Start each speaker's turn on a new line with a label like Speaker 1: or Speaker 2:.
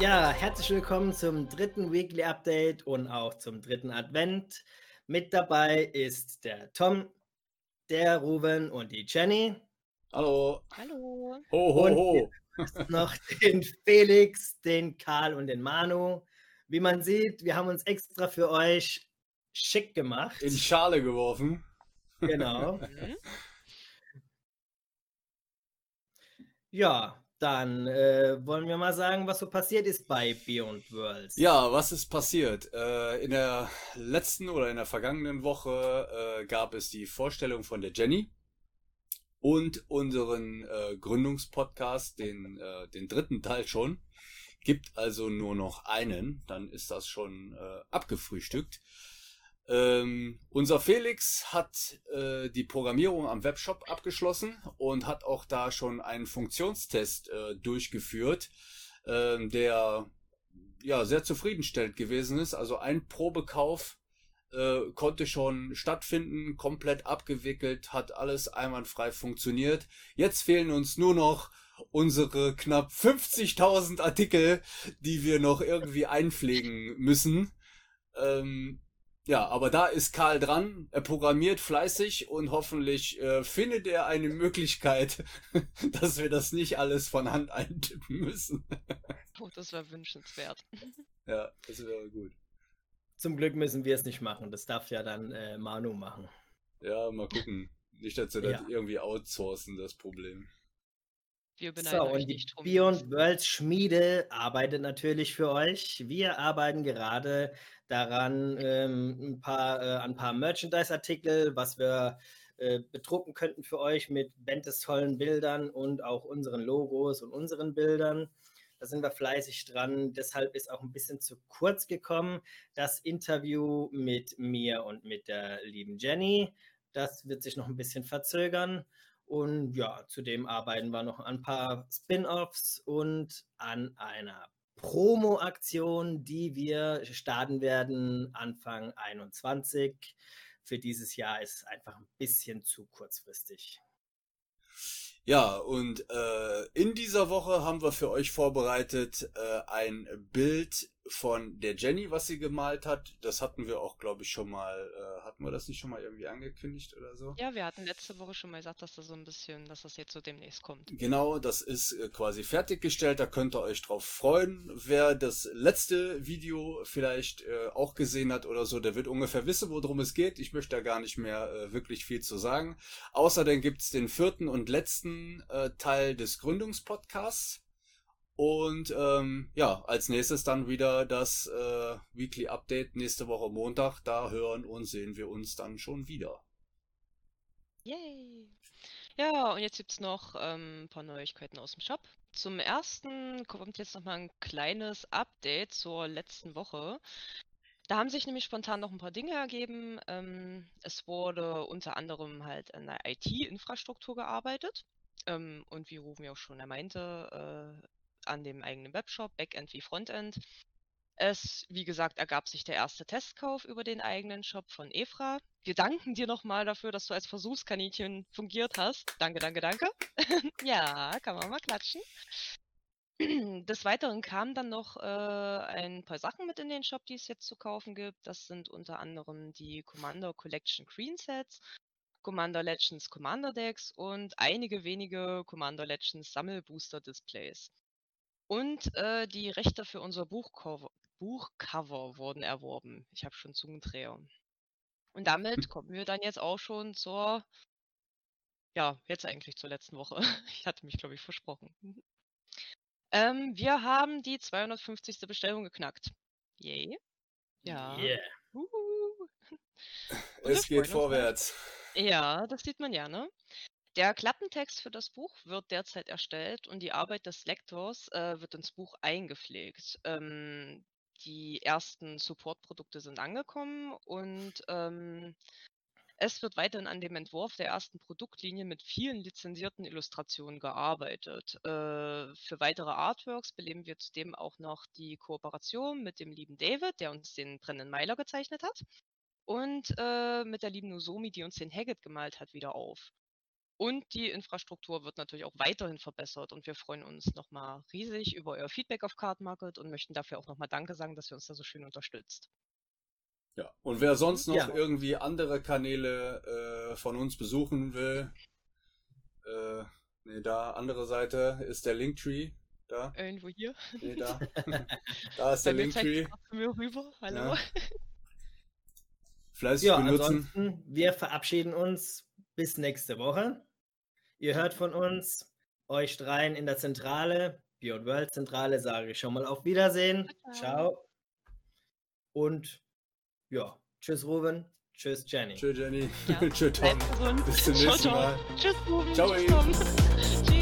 Speaker 1: Ja, herzlich willkommen zum dritten Weekly Update und auch zum dritten Advent. Mit dabei ist der Tom, der Ruben und die Jenny.
Speaker 2: Hallo.
Speaker 3: Hallo.
Speaker 2: Ho, ho,
Speaker 1: Und
Speaker 2: ho.
Speaker 1: noch den Felix, den Karl und den Manu. Wie man sieht, wir haben uns extra für euch schick gemacht.
Speaker 2: In Schale geworfen.
Speaker 1: Genau.
Speaker 3: Mhm.
Speaker 1: Ja, dann äh, wollen wir mal sagen, was so passiert ist bei Beyond Worlds.
Speaker 2: Ja, was ist passiert? Äh, in der letzten oder in der vergangenen Woche äh, gab es die Vorstellung von der Jenny und unseren äh, Gründungspodcast, den, äh, den dritten Teil schon. Gibt also nur noch einen, dann ist das schon äh, abgefrühstückt. Ähm, unser Felix hat äh, die Programmierung am Webshop abgeschlossen und hat auch da schon einen Funktionstest äh, durchgeführt, ähm, der ja sehr zufriedenstellend gewesen ist. Also ein Probekauf äh, konnte schon stattfinden, komplett abgewickelt, hat alles einwandfrei funktioniert. Jetzt fehlen uns nur noch unsere knapp 50.000 Artikel, die wir noch irgendwie einpflegen müssen. Ähm, ja, aber da ist Karl dran. Er programmiert fleißig und hoffentlich äh, findet er eine Möglichkeit, dass wir das nicht alles von Hand eintippen müssen.
Speaker 3: Oh, das wäre wünschenswert.
Speaker 2: ja, das wäre gut.
Speaker 1: Zum Glück müssen wir es nicht machen. Das darf ja dann äh, Manu machen.
Speaker 2: Ja, mal gucken. Nicht, dass wir das
Speaker 1: Ja.
Speaker 2: irgendwie outsourcen, das Problem.
Speaker 3: Wir beneiden
Speaker 1: So,
Speaker 3: euch
Speaker 1: und die
Speaker 3: drum.
Speaker 1: Beyond Worlds Schmiede arbeitet natürlich für euch. Wir arbeiten gerade daran, ähm, ein paar, äh, ein paar Merchandise-Artikel, was wir äh, bedrucken könnten für euch mit Bentes tollen Bildern und auch unseren Logos und unseren Bildern. Da sind wir fleißig dran. Deshalb ist auch ein bisschen zu kurz gekommen das Interview mit mir und mit der lieben Jenny. Das wird sich noch ein bisschen verzögern. Und ja, zudem arbeiten wir noch an ein paar Spin-offs und an einer Promo-Aktion, die wir starten werden Anfang 21. Für dieses Jahr ist es einfach ein bisschen zu kurzfristig.
Speaker 2: Ja, und äh, in dieser Woche haben wir für euch vorbereitet äh, ein Bild von der Jenny, was sie gemalt hat. Das hatten wir auch, glaube ich, schon mal, äh, hatten wir das nicht schon mal irgendwie angekündigt oder so?
Speaker 3: Ja, wir hatten letzte Woche schon mal gesagt, dass das so ein bisschen, dass das jetzt so demnächst kommt.
Speaker 2: Genau, das ist äh, quasi fertiggestellt, da könnt ihr euch drauf freuen. Wer das letzte Video vielleicht äh, auch gesehen hat oder so, der wird ungefähr wissen, worum es geht. Ich möchte da gar nicht mehr äh, wirklich viel zu sagen. Außerdem gibt's den vierten und letzten äh, Teil des Gründungspodcasts. Und ähm, ja, als nächstes dann wieder das äh, Weekly Update nächste Woche Montag. Da hören und sehen wir uns dann schon wieder.
Speaker 3: Yay! Ja, und jetzt gibt's noch ähm, ein paar Neuigkeiten aus dem Shop. Zum ersten kommt jetzt noch mal ein kleines Update zur letzten Woche. Da haben sich nämlich spontan noch ein paar Dinge ergeben. Ähm, es wurde unter anderem halt an der IT-Infrastruktur gearbeitet. Ähm, und wie Rufen ja auch schon meinte, äh, an dem eigenen Webshop, Backend wie Frontend. Es, wie gesagt, ergab sich der erste Testkauf über den eigenen Shop von Efra. Wir danken dir nochmal dafür, dass du als Versuchskaninchen fungiert hast. Danke, danke, danke. ja, kann man mal klatschen. Des Weiteren kamen dann noch äh, ein paar Sachen mit in den Shop, die es jetzt zu kaufen gibt. Das sind unter anderem die Commander Collection Green Sets, Commander Legends Commander Decks und einige wenige Commander Legends Sammelbooster Displays. Und äh, die Rechte für unser Buchcover, Buchcover wurden erworben. Ich habe schon Zungendreher. Und damit kommen wir dann jetzt auch schon zur, ja, jetzt eigentlich zur letzten Woche. Ich hatte mich, glaube ich, versprochen. Ähm, wir haben die 250. Bestellung geknackt. Yay. Ja.
Speaker 1: Yeah.
Speaker 2: Es geht
Speaker 3: uns
Speaker 2: vorwärts.
Speaker 3: ja, das sieht man ja, ne? Der Klappentext für das Buch wird derzeit erstellt und die Arbeit des Lektors äh, wird ins Buch eingepflegt. Ähm, die ersten Support-Produkte sind angekommen und ähm, es wird weiterhin an dem Entwurf der ersten Produktlinie mit vielen lizenzierten Illustrationen gearbeitet. Äh, für weitere Artworks beleben wir zudem auch noch die Kooperation mit dem lieben David, der uns den brennenden Meiler gezeichnet hat, und äh, mit der lieben Nozomi, die uns den Haggett gemalt hat, wieder auf. Und die Infrastruktur wird natürlich auch weiterhin verbessert und wir freuen uns nochmal riesig über euer Feedback auf Card Market und möchten dafür auch nochmal Danke sagen, dass ihr uns da so schön unterstützt.
Speaker 2: Ja, und wer sonst noch
Speaker 1: Ja.
Speaker 2: irgendwie andere Kanäle äh, von uns besuchen will, äh, nee, da, andere Seite ist der Linktree. Da,
Speaker 3: Irgendwo hier.
Speaker 2: nee, da. da ist der
Speaker 3: Bei
Speaker 2: Linktree.
Speaker 3: mir rüber. Hallo.
Speaker 2: Ja. Fleißig
Speaker 1: Ja,
Speaker 2: benutzen.
Speaker 1: ansonsten, wir verabschieden uns bis nächste Woche. Ihr hört von uns, euch dreien in der Zentrale, Beyond World Zentrale, sage ich schon mal auf Wiedersehen.
Speaker 3: Ciao.
Speaker 1: Und ja, tschüss Ruben, tschüss Jenny.
Speaker 2: Tschö, Jenny.
Speaker 3: Ja.
Speaker 2: Tschö, Tom. Bis zum nächsten. Mal.
Speaker 3: Tschüss, Ruben.
Speaker 2: Ciao,
Speaker 3: Tschüss. Tom. Tschüss.